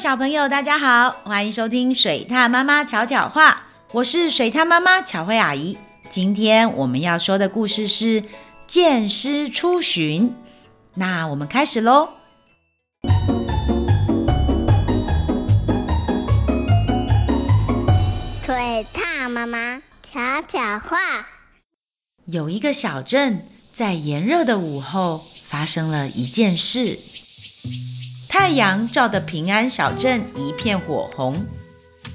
小朋友，大家好，欢迎收听水獭妈妈巧巧话，我是水獭妈妈巧慧阿姨。今天我们要说的故事是剑师出巡，那我们开始喽。水獭妈妈巧巧话，有一个小镇，在炎热的午后，发生了一件事。太阳照得平安小镇一片火红，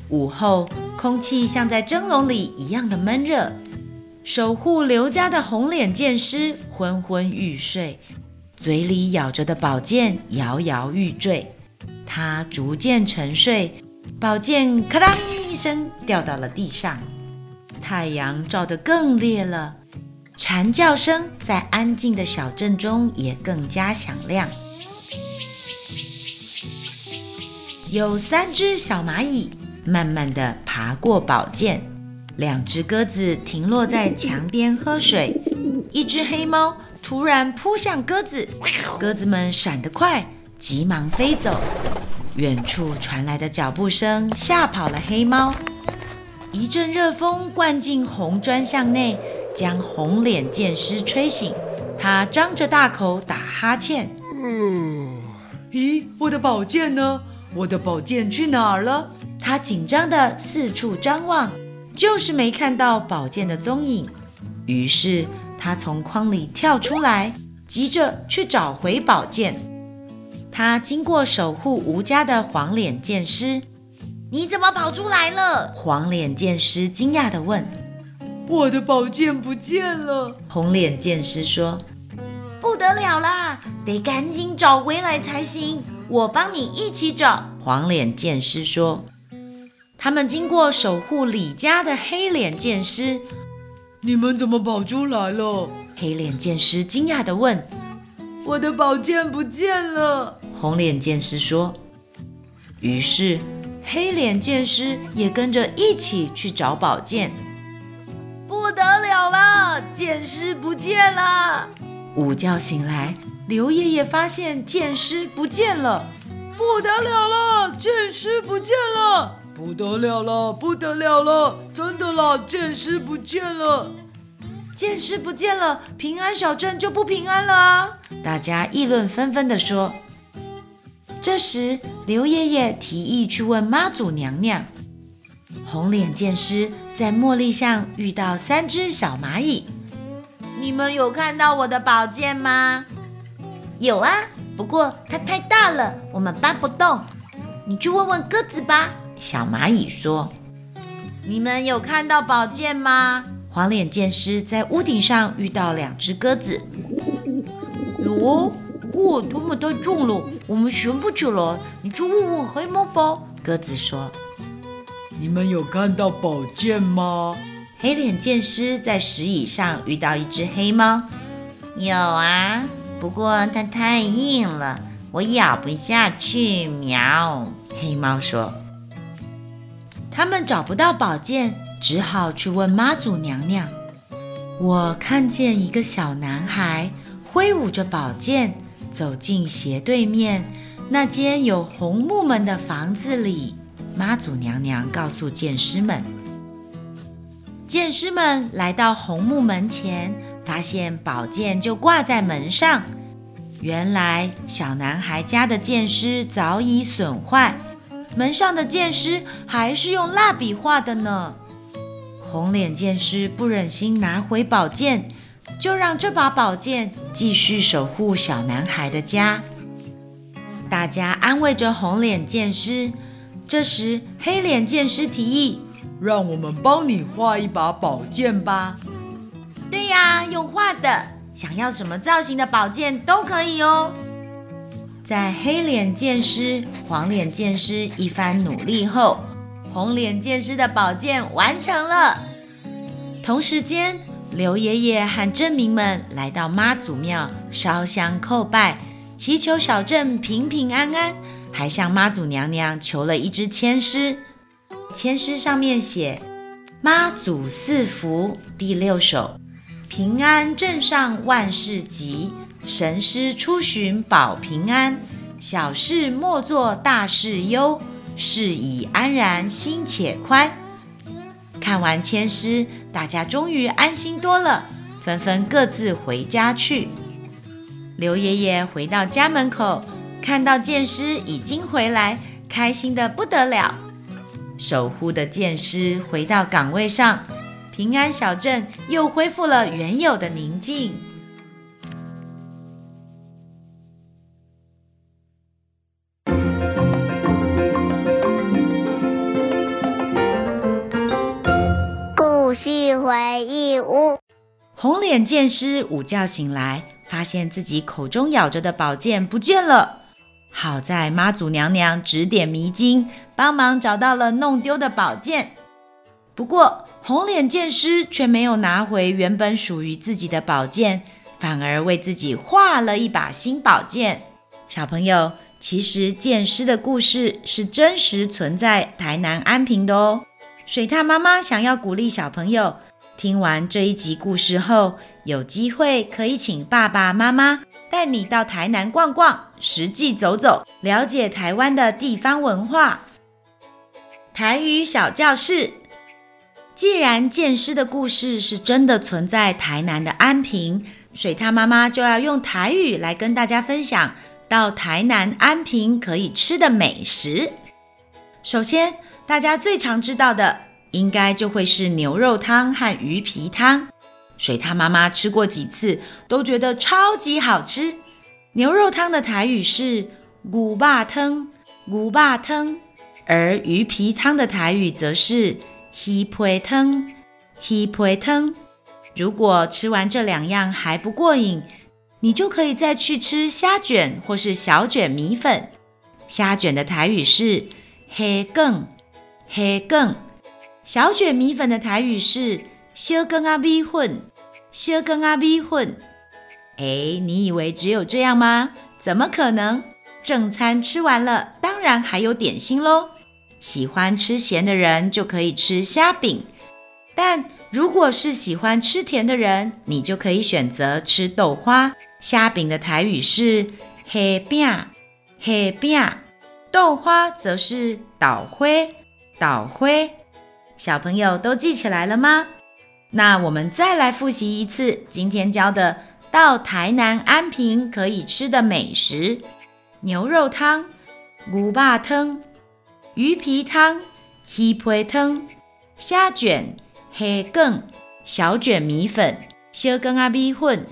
午后空气像在蒸笼里一样的闷热。守护刘家的红脸剑师昏昏欲睡，嘴里咬着的宝剑摇摇欲坠。他逐渐沉睡，宝剑咔当一声掉到了地上。太阳照得更烈了，蝉叫声在安静的小镇中也更加响亮。有三只小蚂蚁慢慢地爬过宝剑，两只鸽子停落在墙边喝水，一只黑猫突然扑向鸽子，鸽子们闪得快，急忙飞走。远处传来的脚步声吓跑了黑猫，一阵热风灌进红砖巷内，将红脸剑师吹醒，他张着大口打哈欠。嗯，咦，我的宝剑呢？我的宝剑去哪儿了？他紧张地四处张望，就是没看到宝剑的踪影。于是他从筐里跳出来，急着去找回宝剑。他经过守护吴家的黄脸剑师，你怎么跑出来了？黄脸剑师惊讶地问。我的宝剑不见了。红脸剑师说：不得了啦，得赶紧找回来才行。我帮你一起找。黄脸剑师说：“他们经过守护李家的黑脸剑师，你们怎么跑出来了？”黑脸剑师惊讶地问：“我的宝剑不见了。”红脸剑师说：“于是黑脸剑师也跟着一起去找宝剑。不得了了，剑师不见了！”午觉醒来。刘爷爷发现剑师不见了，不得了了！剑师不见了，不得了了，不得了了！真的啦，剑师不见了，剑师不见了，平安小镇就不平安了啊！大家议论纷纷地说。这时，刘爷爷提议去问妈祖娘娘。红脸剑师在茉莉巷遇到三只小蚂蚁，你们有看到我的宝剑吗？有啊，不过它太大了，我们搬不动。你去问问鸽子吧。小蚂蚁说：“你们有看到宝剑吗？”黄脸剑师在屋顶上遇到两只鸽子。有哦，不过它们太重了，我们悬不起来。你去问问黑猫吧。鸽子说：“你们有看到宝剑吗？”黑脸剑师在石椅上遇到一只黑猫。有啊。不过它太硬了，我咬不下去。喵，黑猫说。他们找不到宝剑，只好去问妈祖娘娘。我看见一个小男孩挥舞着宝剑，走进斜对面那间有红木门的房子里。妈祖娘娘告诉剑师们，剑师们来到红木门前。发现宝剑就挂在门上，原来小男孩家的剑师早已损坏，门上的剑师还是用蜡笔画的呢。红脸剑师不忍心拿回宝剑，就让这把宝剑继续守护小男孩的家。大家安慰着红脸剑师，这时黑脸剑师提议：“让我们帮你画一把宝剑吧。”对呀，用画的，想要什么造型的宝剑都可以哦。在黑脸剑师、黄脸剑师一番努力后，红脸剑师的宝剑完成了。同时间，刘爷爷和镇民们来到妈祖庙烧香叩拜，祈求小镇平平安安，还向妈祖娘娘求了一支签诗。签诗上面写：“妈祖赐福，第六首。”平安镇上万事吉，神狮出巡保平安。小事莫作大事忧，事已安然心且宽。看完签诗，大家终于安心多了，纷纷各自回家去。刘爷爷回到家门口，看到剑师已经回来，开心得不得了。守护的剑师回到岗位上，平安小镇又恢复了原有的宁静。故事回忆屋，红脸剑师午觉醒来。发现自己口中咬着的宝剑不见了，好在妈祖娘娘指点迷津，帮忙找到了弄丢的宝剑。不过红脸剑师却没有拿回原本属于自己的宝剑，反而为自己画了一把新宝剑。小朋友，其实剑师的故事是真实存在台南安平的哦。水獭妈妈想要鼓励小朋友。听完这一集故事后，有机会可以请爸爸妈妈 带你到台南逛逛，实际走走，了解台湾的地方文化。台语小教室，既然剑师的故事是真的存在台南的安平，水獭妈妈就要用台语来跟大家分享到台南安平可以吃的美食。首先，大家最常知道的。应该就会是牛肉汤和鱼皮汤。水獭妈妈吃过几次，都觉得超级好吃。牛肉汤的台语是骨霸汤，牛肉汤；而鱼皮汤的台语则是鱼皮汤，鱼皮汤。如果吃完这两样还不过瘾，你就可以再去吃虾卷或是小卷米粉。虾卷的台语是虾卷，虾卷。小卷米粉的台语是小羹仔米粉，小羹仔米粉。哎，你以为只有这样吗？怎么可能？正餐吃完了，当然还有点心喽。喜欢吃咸的人就可以吃虾饼，但如果是喜欢吃甜的人，你就可以选择吃豆花。虾饼的台语是虾饼，虾饼。豆花则是豆花，豆花。小朋友都记起来了吗？那我们再来复习一次今天教的到台南安平可以吃的美食：牛肉汤、牛肉汤、鱼皮汤、鱼皮汤、虾卷、虾卷、小卷米粉、小羹啊米粉、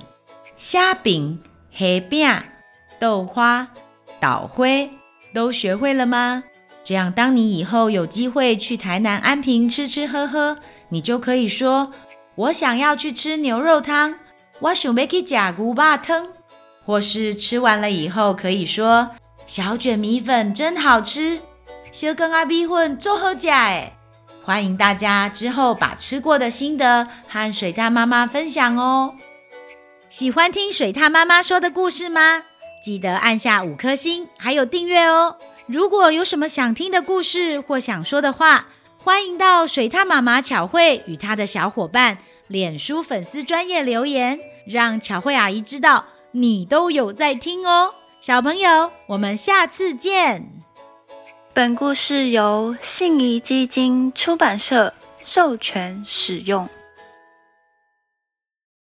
虾饼、虾饼、豆花、豆花，都学会了吗？这样，当你以后有机会去台南安平吃吃喝喝，你就可以说：“我想要去吃牛肉汤，我想要去吃牛肉汤。”或是吃完了以后可以说：“小卷米粉真好吃，小羹仔米粉做好吃哎！”欢迎大家之后把吃过的心得和水獭妈妈分享哦。喜欢听水獭妈妈说的故事吗？记得按下五颗星，还有订阅哦。如果有什么想听的故事或想说的话，欢迎到水獭妈妈巧慧与她的小伙伴脸书粉丝专业留言，让巧慧阿姨知道你都有在听哦。小朋友，我们下次见。本故事由信宜基金出版社授权使用。